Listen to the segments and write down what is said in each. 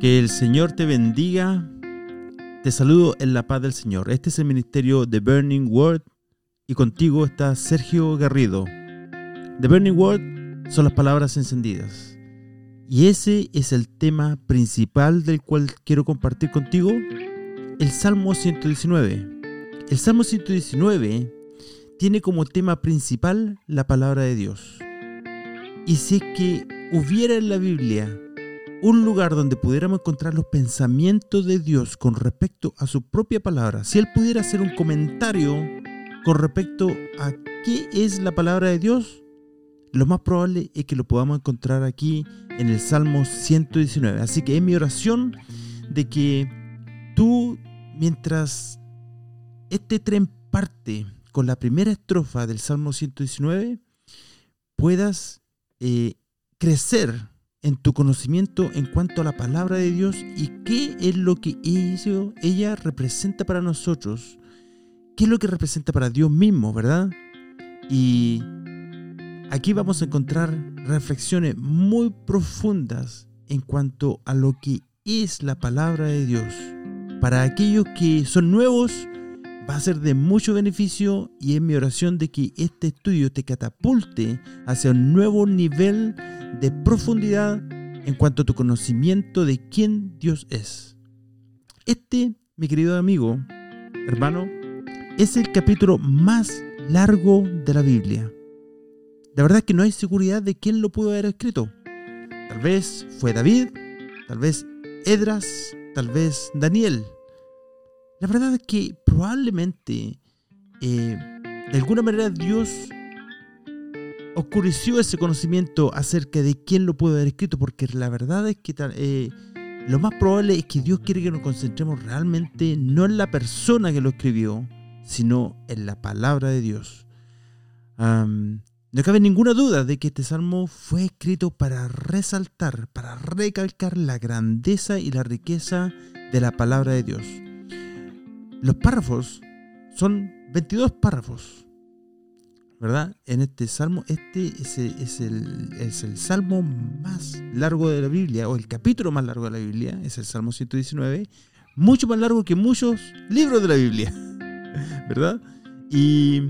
Que el Señor te bendiga. Te saludo en la paz del Señor. Este es el ministerio de Burning Word y contigo está Sergio Garrido. The Burning Word son las palabras encendidas. Y ese es el tema principal del cual quiero compartir contigo, el Salmo 119. El Salmo 119 tiene como tema principal la palabra de Dios. Y si es que hubiera en la Biblia un lugar donde pudiéramos encontrar los pensamientos de Dios con respecto a su propia palabra, si Él pudiera hacer un comentario con respecto a qué es la palabra de Dios, lo más probable es que lo podamos encontrar aquí en el Salmo 119. Así que es mi oración de que tú, mientras este tren parte con la primera estrofa del Salmo 119, puedas eh, crecer en tu conocimiento en cuanto a la palabra de Dios y qué es lo que ella representa para nosotros, qué es lo que representa para Dios mismo, ¿verdad? Y aquí vamos a encontrar reflexiones muy profundas en cuanto a lo que es la palabra de Dios. Para aquellos que son nuevos, va a ser de mucho beneficio y es mi oración de que este estudio te catapulte hacia un nuevo nivel de profundidad en cuanto a tu conocimiento de quién Dios es. Este, mi querido amigo, hermano, es el capítulo más largo de la Biblia. La verdad es que no hay seguridad de quién lo pudo haber escrito. Tal vez fue David, tal vez Edras, tal vez Daniel. La verdad es que probablemente eh, de alguna manera Dios oscureció ese conocimiento acerca de quién lo puede haber escrito, porque la verdad es que eh, lo más probable es que Dios quiere que nos concentremos realmente no en la persona que lo escribió, sino en la palabra de Dios. no cabe ninguna duda de que este salmo fue escrito para resaltar, para recalcar la grandeza y la riqueza de la palabra de Dios. Los párrafos son 22 párrafos, ¿verdad? En este salmo, este es el, salmo más largo de la Biblia, o el capítulo más largo de la Biblia, es el Salmo 119, mucho más largo que muchos libros de la Biblia, ¿verdad? Y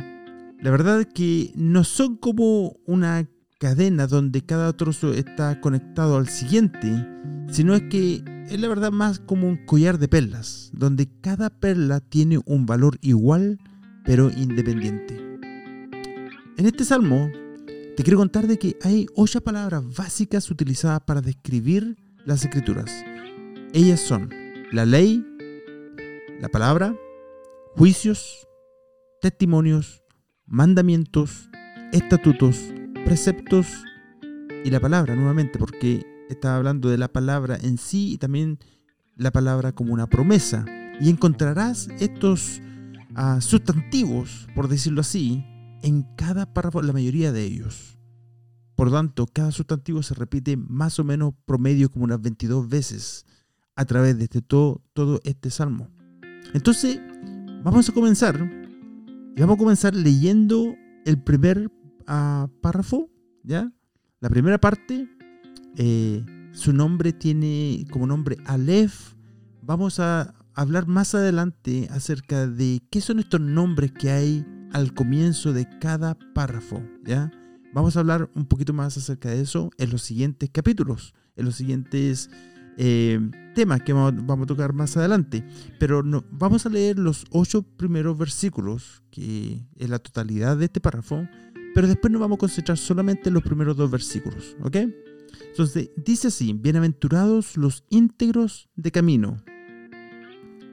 la verdad es que no son como una cadena donde cada trozo está conectado al siguiente, sino es que es la verdad más como un collar de perlas, donde cada perla tiene un valor igual pero independiente. En este salmo te quiero contar de que hay ocho palabras básicas utilizadas para describir las escrituras. Ellas son la ley, la palabra, juicios, testimonios, mandamientos, estatutos, preceptos y la palabra nuevamente, porque estaba hablando de la palabra en sí y también la palabra como una promesa. Y encontrarás estos ah, sustantivos, por decirlo así, en cada párrafo, la mayoría de ellos. Por tanto, cada sustantivo se repite más o menos promedio como unas 22 veces a través de este, todo, todo este salmo. Entonces, vamos a comenzar. Y vamos a comenzar leyendo el primer ah, párrafo, ¿ya? La primera parte eh, su nombre tiene como nombre Aleph. Vamos a hablar más adelante acerca de qué son estos nombres que hay al comienzo de cada párrafo. ¿ya? Vamos a hablar un poquito más acerca de eso en los siguientes capítulos, en los siguientes eh, temas que vamos, a tocar más adelante. Pero no, vamos a leer los ocho primeros versículos, que es la totalidad de este párrafo, pero después nos vamos a concentrar solamente en los primeros dos versículos. ¿Ok? Entonces dice así, bienaventurados los íntegros de camino,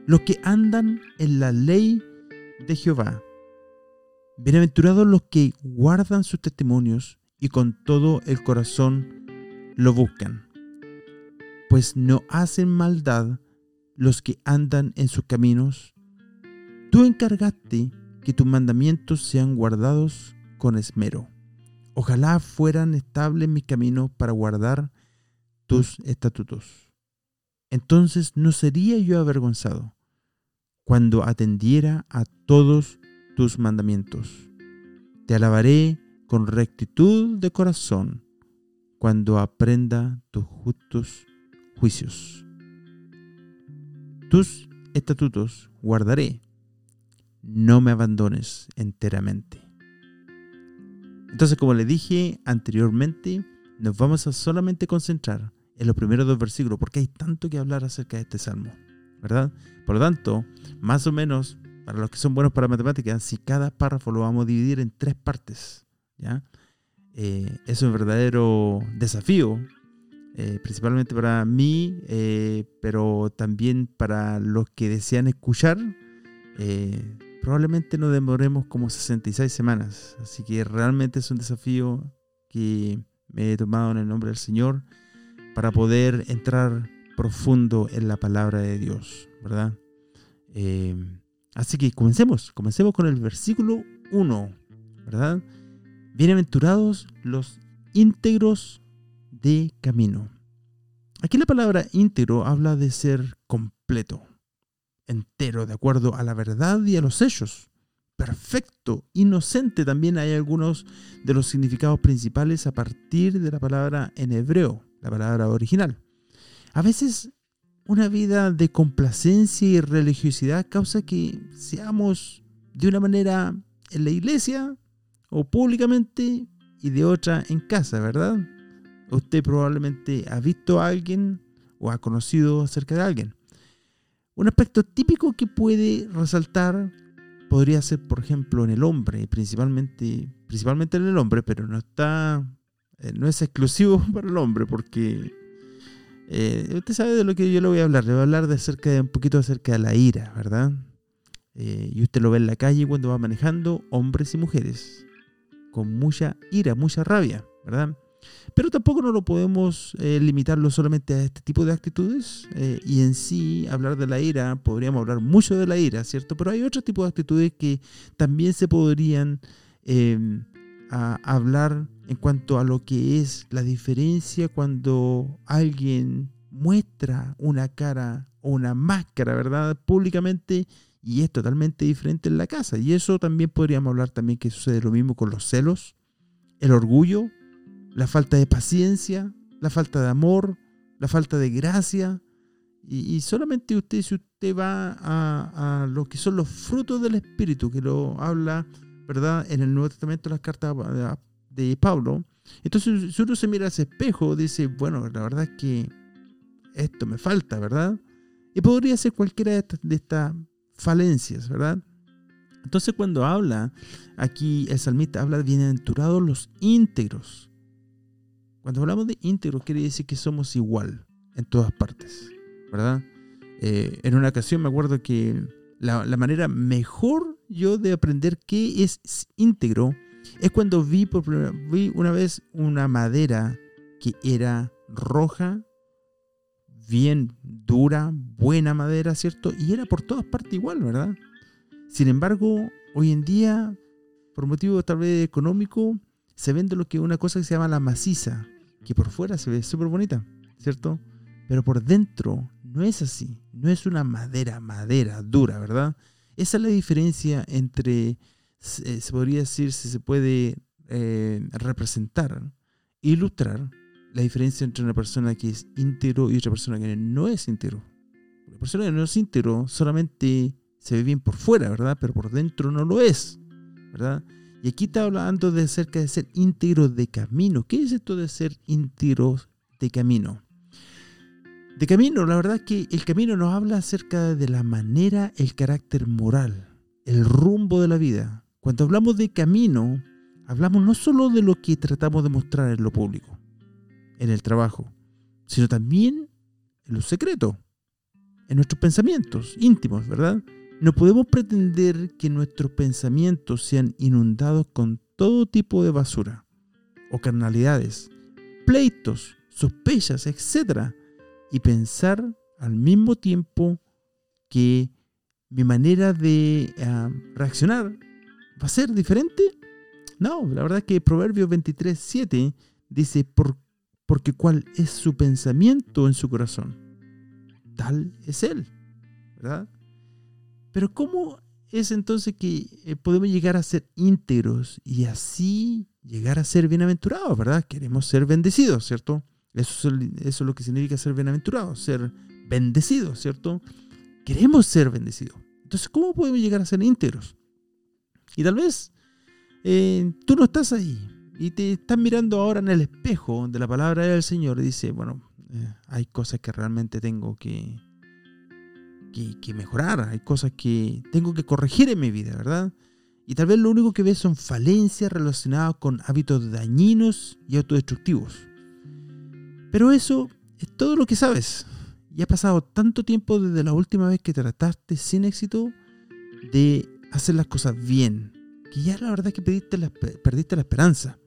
los que andan en la ley de Jehová. Bienaventurados los que guardan sus testimonios y con todo el corazón lo buscan, pues no hacen maldad los que andan en sus caminos. Tú encargaste que tus mandamientos sean guardados con esmero. Ojalá fueran estables mis caminos para guardar tus estatutos. Entonces no sería yo avergonzado cuando atendiera a todos tus mandamientos. Te alabaré con rectitud de corazón cuando aprenda tus justos juicios. tus estatutos guardaré, no me abandones enteramente. Entonces, como le dije anteriormente, nos vamos a solamente concentrar en los primeros dos versículos, porque hay tanto que hablar acerca de este salmo, ¿verdad? Por lo tanto, más o menos, para los que son buenos para matemáticas, si cada párrafo lo vamos a dividir en tres partes, ¿ya? Eh, es un verdadero desafío, eh, principalmente para mí, eh, pero también para los que desean escuchar. probablemente no demoremos como 66 semanas, así que realmente es un desafío que me he tomado en el nombre del Señor para poder entrar profundo en la palabra de Dios, ¿verdad? Eh, así que comencemos, comencemos con el versículo 1, ¿verdad? Bienaventurados los íntegros de camino. Aquí la palabra íntegro habla de ser completo, entero, de acuerdo a la verdad y a los hechos perfecto, inocente. También hay algunos de los significados principales a partir de la palabra en hebreo, la palabra original. A veces una vida de complacencia y religiosidad causa que seamos de una manera en la iglesia o públicamente y de otra en casa, ¿verdad? Usted probablemente ha visto a alguien o ha conocido acerca de alguien. Un aspecto típico que puede resaltar podría ser, por ejemplo, en el hombre, principalmente, principalmente en el hombre, pero no está, eh, no es exclusivo para el hombre, porque eh, usted sabe de lo que yo le voy a hablar. Le voy a hablar de acerca de un poquito acerca de la ira, ¿verdad? Eh, y usted lo ve en la calle cuando va manejando, hombres y mujeres, con mucha ira, mucha rabia, ¿verdad? Pero tampoco no lo podemos eh, limitarlo solamente a este tipo de actitudes eh, y en sí hablar de la ira, podríamos hablar mucho de la ira, ¿cierto? Pero hay otro tipo de actitudes que también se podrían em, hablar en cuanto a lo que es la diferencia cuando alguien muestra una cara o una máscara, ¿verdad? Públicamente y es totalmente diferente en la casa. Y eso también podríamos hablar también que sucede lo mismo con los celos, el orgullo, la falta de paciencia, la falta de amor, la falta de gracia. Y, solamente usted, si usted va a, lo que son los frutos del Espíritu, que lo habla, ¿verdad? En el Nuevo Testamento, las cartas de Pablo. Entonces, si uno se mira a ese espejo, dice, bueno, la verdad es que esto me falta, ¿verdad? Y podría ser cualquiera de estas, de estas falencias, ¿verdad? Entonces, cuando habla, aquí el salmista habla de bienaventurados los íntegros. Cuando hablamos de íntegro quiere decir que somos igual en todas partes, ¿verdad? Eh, en una ocasión me acuerdo que la, manera mejor yo de aprender qué es íntegro es cuando vi por vi una vez una madera que era roja, bien dura, buena madera, ¿cierto? Y era por todas partes igual, ¿verdad? Sin embargo, hoy en día, por motivo tal vez económico, se vende lo que una cosa que se llama la maciza, que por fuera se ve súper bonita, ¿cierto? Pero por dentro no es así, no es una madera, madera dura, ¿verdad? Esa es la diferencia entre, eh, se podría decir, si se puede eh, representar, ilustrar la diferencia entre una persona que es íntegro y otra persona que no es íntegro. La persona que no es íntegro solamente se ve bien por fuera, ¿verdad? Pero por dentro no lo es, ¿verdad? Y aquí está hablando de acerca de ser íntegro de camino. ¿Qué es esto de ser íntegro de camino? De camino, la verdad es que el camino nos habla acerca de la manera, el carácter moral, el rumbo de la vida. Cuando hablamos de camino, hablamos no solo de lo que tratamos de mostrar en lo público, en el trabajo, sino también en lo secreto, en nuestros pensamientos íntimos, ¿verdad? No podemos pretender que nuestros pensamientos sean inundados con todo tipo de basura o carnalidades, pleitos, sospechas, etc. Y pensar al mismo tiempo que mi manera de ah, reaccionar va a ser diferente. No, la verdad es que Proverbios 23, 7 dice, Por, porque cuál es su pensamiento en su corazón, tal es él, ¿verdad? Pero ¿cómo es entonces que eh, podemos llegar a ser íntegros y así llegar a ser bienaventurados, ¿verdad? Queremos ser bendecidos, ¿cierto? Eso es, lo que significa ser bienaventurados, ser bendecidos, ¿cierto? queremos ser bendecidos. Entonces, ¿cómo podemos llegar a ser íntegros? Y tal vez eh, tú no estás ahí y te estás mirando ahora en el espejo de la palabra del Señor y dice, bueno, eh, hay cosas que realmente tengo que, que, que, mejorar, hay cosas que tengo que corregir en mi vida, ¿verdad? Y tal vez lo único que ves son falencias relacionadas con hábitos dañinos y autodestructivos. Pero eso es todo lo que sabes. Y ha pasado tanto tiempo desde la última vez que trataste sin éxito de hacer las cosas bien, que ya la verdad es que perdiste la, perdiste la esperanza.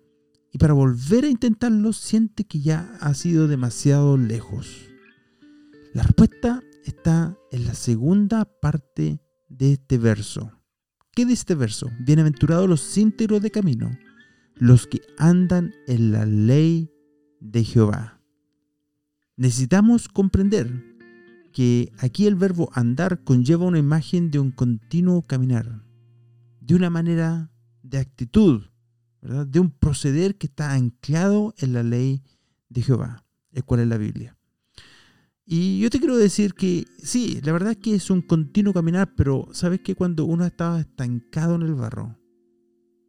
Y para volver a intentarlo, siente que ya ha sido demasiado lejos. La respuesta está en la segunda parte de este verso. ¿Qué dice este verso? Bienaventurados los íntegros de camino, los que andan en la ley de Jehová. Necesitamos comprender que aquí el verbo andar conlleva una imagen de un continuo caminar, de una manera de actitud, de un proceder que está anclado en la ley de Jehová, el cual es la Biblia. Y yo te quiero decir que sí, la verdad es que es un continuo caminar, pero sabes que cuando uno estaba estancado en el barro,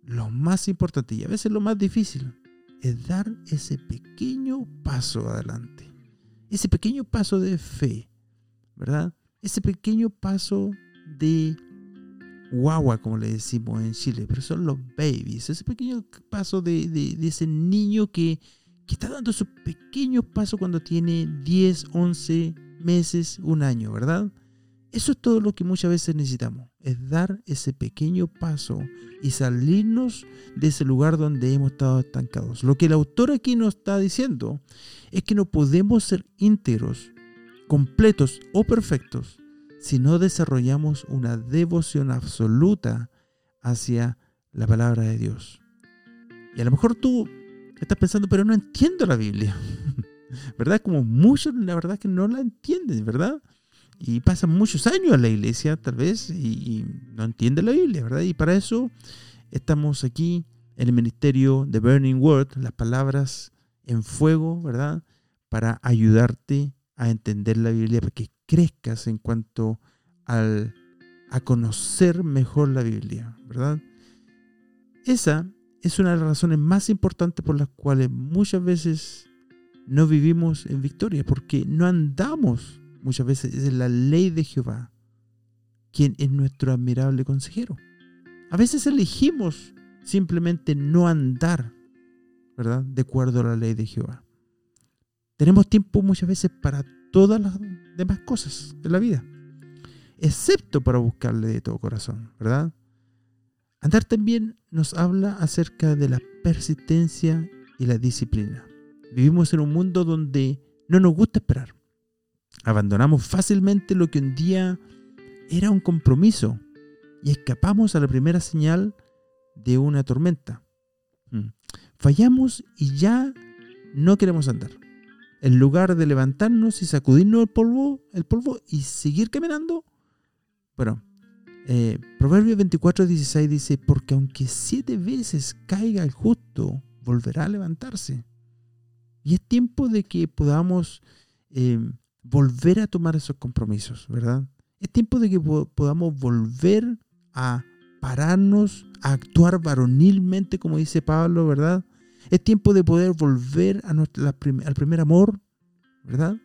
lo más importante y a veces lo más difícil es dar ese pequeño paso adelante ese pequeño paso de fe, ¿verdad? Ese pequeño paso de guagua, como le decimos en Chile, pero son los babies, ese pequeño paso de, ese niño que, que, está dando su pequeño paso cuando tiene 10, 11 meses, un año, ¿verdad? Eso es todo lo que muchas veces necesitamos, es dar ese pequeño paso y salirnos de ese lugar donde hemos estado estancados. Lo que el autor aquí nos está diciendo es que no podemos ser íntegros, completos o perfectos si no desarrollamos una devoción absoluta hacia la palabra de Dios. Y a lo mejor tú estás pensando, pero no entiendo la Biblia. ¿Verdad? Como muchos, la verdad que no la entienden, ¿verdad? Y pasan muchos años en la iglesia, tal vez, y, no entienden la Biblia, ¿verdad? Y para eso estamos aquí en el ministerio de Burning Word, las palabras en fuego, ¿verdad? Para ayudarte a entender la Biblia, para que crezcas en cuanto al, a conocer mejor la Biblia, ¿verdad? Esa es una de las razones más importantes por las cuales muchas veces no vivimos en victoria, porque no andamos muchas veces es la ley de Jehová, quien es nuestro admirable consejero. A veces elegimos simplemente no andar, ¿verdad? De acuerdo a la ley de Jehová. Tenemos tiempo muchas veces para todas las demás cosas de la vida, excepto para buscarle de todo corazón, ¿verdad? Andar también nos habla acerca de la persistencia y la disciplina. Vivimos en un mundo donde no nos gusta esperar. Abandonamos fácilmente lo que un día era un compromiso y escapamos a la primera señal de una tormenta. Mm. Fallamos y ya no queremos andar. En lugar de levantarnos y sacudirnos el polvo, el polvo y seguir caminando, bueno, eh, Proverbios 24, 16 dice, porque aunque siete veces caiga el justo, volverá a levantarse. Y es tiempo de que podamos eh, volver a tomar esos compromisos, ¿verdad? Es tiempo de que podamos volver a pararnos, a actuar varonilmente, como dice Pablo, ¿verdad? Es tiempo de poder volver a al primer amor, ¿verdad?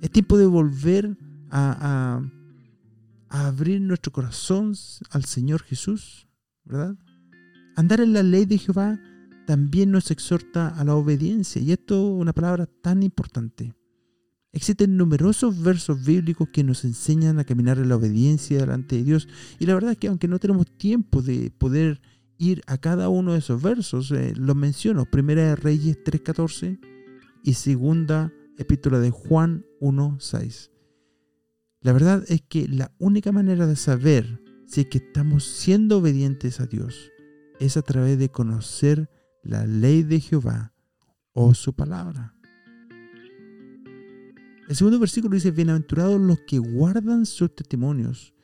Es tiempo de volver a, a abrir nuestro corazón al Señor Jesús, ¿verdad? Andar en la ley de Jehová también nos exhorta a la obediencia, y esto es una palabra tan importante. Existen numerosos versos bíblicos que nos enseñan a caminar en la obediencia delante de Dios. Y la verdad es que aunque no tenemos tiempo de poder ir a cada uno de esos versos, eh, los menciono. Primera de Reyes 3.14 y segunda epístola de Juan 1.6. La verdad es que la única manera de saber si que estamos siendo obedientes a Dios es a través de conocer la ley de Jehová o su palabra. El segundo versículo dice, bienaventurados los que guardan sus testimonios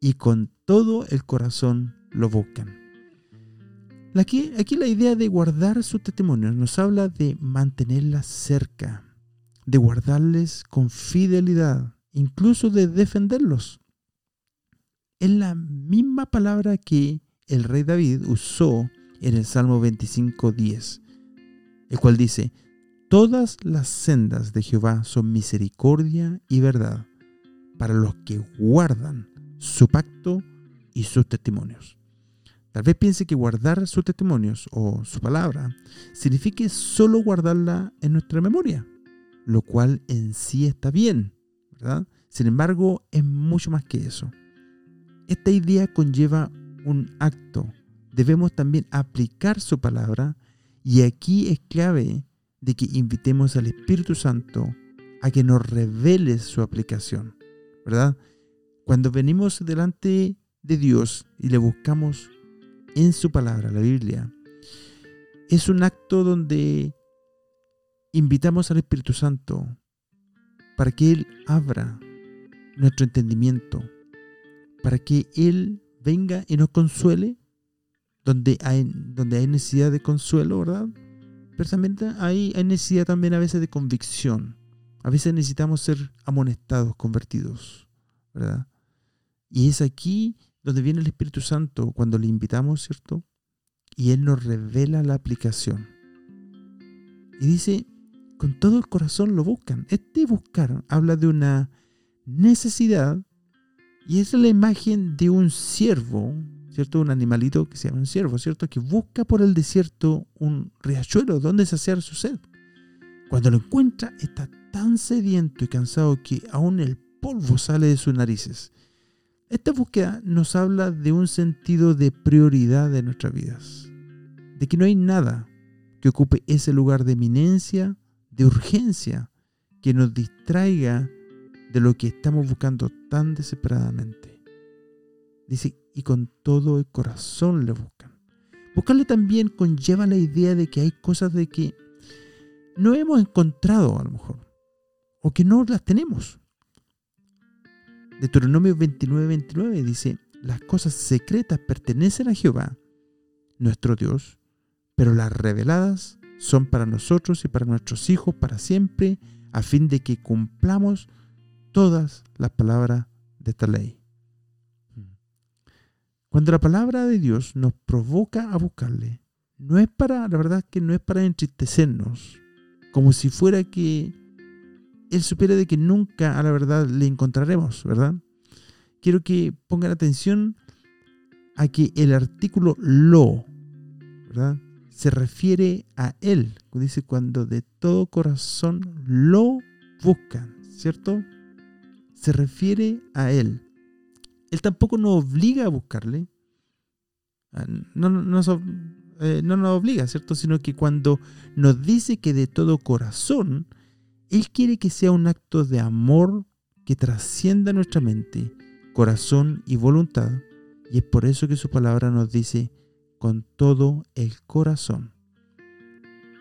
y con todo el corazón lo buscan. Aquí, la idea de guardar sus testimonios nos habla de mantenerlas cerca, de guardarles con fidelidad, incluso de defenderlos. Es la misma palabra que el rey David usó en el Salmo 25.10, el cual dice, Todas las sendas de Jehová son misericordia y verdad para los que guardan su pacto y sus testimonios. Tal vez piense que guardar sus testimonios o su palabra signifique solo guardarla en nuestra memoria, lo cual en sí está bien, ¿verdad? Sin embargo, es mucho más que eso. Esta idea conlleva un acto. Debemos también aplicar su palabra y aquí es clave de que invitemos al Espíritu Santo a que nos revele su aplicación, ¿verdad? Cuando venimos delante de Dios y le buscamos en su palabra, la Biblia, es un acto donde invitamos al Espíritu Santo para que Él abra nuestro entendimiento, para que Él venga y nos consuele donde hay, donde hay necesidad de consuelo, ¿verdad? Pero también hay, hay necesidad también a veces de convicción. A veces necesitamos ser amonestados, convertidos, ¿verdad? Y es aquí donde viene el Espíritu Santo cuando le invitamos, ¿cierto? Y Él nos revela la aplicación. Y dice, con todo el corazón lo buscan. Este buscar habla de una necesidad y es la imagen de un siervo, ¿cierto? Un animalito que se llama un siervo, ¿cierto? Que busca por el desierto un riachuelo donde saciar su sed. Cuando lo encuentra, está tan sediento y cansado que aún el polvo sale de sus narices. Esta búsqueda nos habla de un sentido de prioridad de nuestras vidas, de que no hay nada que ocupe ese lugar de eminencia, de urgencia, que nos distraiga de lo que estamos buscando tan desesperadamente. Dice, y con todo el corazón le buscan. Buscarle también conlleva la idea de que hay cosas de que no hemos encontrado a lo mejor, o que no las tenemos. Deuteronomio 29, 29 dice, las cosas secretas pertenecen a Jehová, nuestro Dios, pero las reveladas son para nosotros y para nuestros hijos para siempre, a fin de que cumplamos todas las palabras de esta ley. Cuando la palabra de Dios nos provoca a buscarle, no es para, la verdad que no es para entristecernos, como si fuera que Él supiera de que nunca a la verdad le encontraremos, ¿verdad? Quiero que pongan atención a que el artículo lo, ¿verdad? Se refiere a Él, dice cuando de todo corazón lo buscan, ¿cierto? Se refiere a Él. Él tampoco nos obliga a buscarle. Ah, no, no, eh, no nos obliga, ¿cierto? Sino que cuando nos dice que de todo corazón, Él quiere que sea un acto de amor que trascienda nuestra mente, corazón y voluntad. Y es por eso que su palabra nos dice con todo el corazón.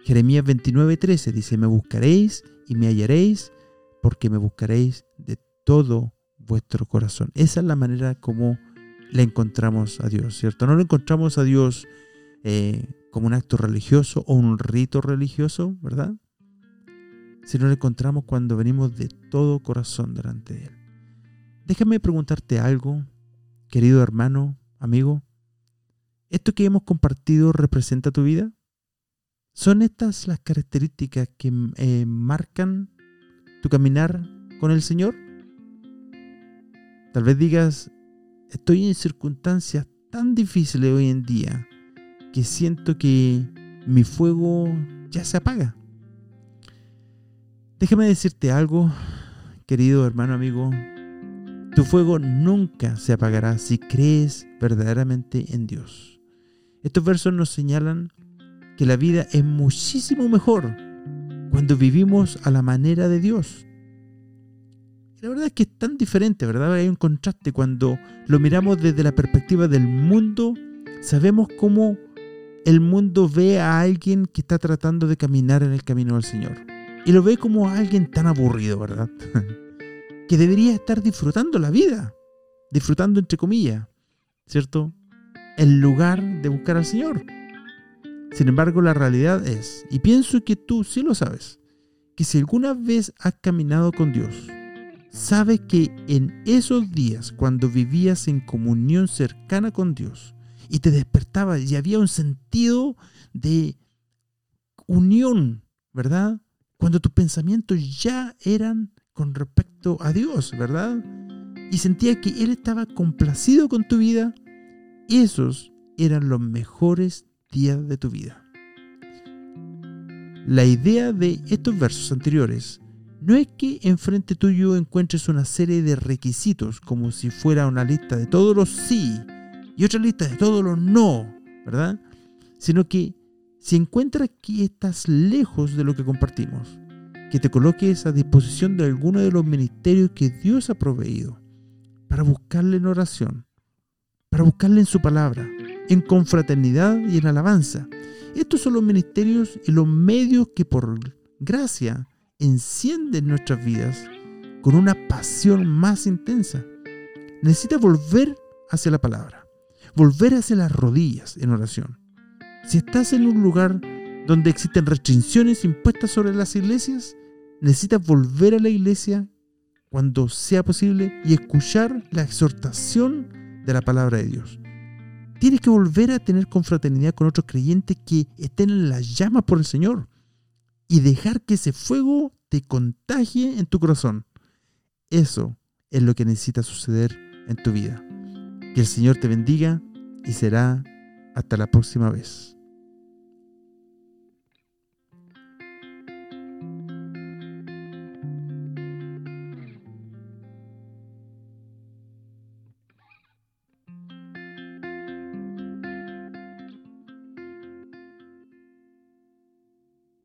Jeremías 29:13 dice, me buscaréis y me hallaréis porque me buscaréis de todo vuestro corazón. Esa es la manera como le encontramos a Dios, ¿cierto? No lo encontramos a Dios eh, como un acto religioso o un rito religioso, ¿verdad? Sino lo encontramos cuando venimos de todo corazón delante de Él. Déjame preguntarte algo, querido hermano, amigo. ¿Esto que hemos compartido representa tu vida? ¿Son estas las características que eh, marcan tu caminar con el Señor? Tal vez digas, estoy en circunstancias tan difíciles hoy en día que siento que mi fuego ya se apaga. Déjame decirte algo, querido hermano amigo. Tu fuego nunca se apagará si crees verdaderamente en Dios. Estos versos nos señalan que la vida es muchísimo mejor cuando vivimos a la manera de Dios. La verdad es que es tan diferente, ¿verdad? Hay un contraste cuando lo miramos desde la perspectiva del mundo, sabemos cómo el mundo ve a alguien que está tratando de caminar en el camino del Señor. Y lo ve como a alguien tan aburrido, ¿verdad? que debería estar disfrutando la vida, disfrutando entre comillas, ¿cierto? En lugar de buscar al Señor. Sin embargo, la realidad es, y pienso que tú sí lo sabes, que si alguna vez has caminado con Dios, sabes que en esos días, cuando vivías en comunión cercana con Dios y te despertabas y había un sentido de unión, ¿verdad? Cuando tus pensamientos ya eran con respecto a Dios, ¿verdad? Y sentía que Él estaba complacido con tu vida, esos eran los mejores días de tu vida. La idea de estos versos anteriores no es que enfrente tuyo encuentres una serie de requisitos como si fuera una lista de todos los sí y otra lista de todos los no, ¿verdad? Sino que si encuentras que estás lejos de lo que compartimos, que te coloques a disposición de alguno de los ministerios que Dios ha proveído para buscarle en oración, para buscarle en su palabra, en confraternidad y en alabanza. Estos son los ministerios y los medios que por gracia encienden nuestras vidas con una pasión más intensa. Necesitas volver hacia la palabra, volver hacia las rodillas en oración. Si estás en un lugar donde existen restricciones impuestas sobre las iglesias, necesitas volver a la iglesia cuando sea posible y escuchar la exhortación de la palabra de Dios. Tienes que volver a tener confraternidad con otros creyentes que estén en las llamas por el Señor y dejar que ese fuego te contagie en tu corazón. Eso es lo que necesita suceder en tu vida. Que el Señor te bendiga y será hasta la próxima vez.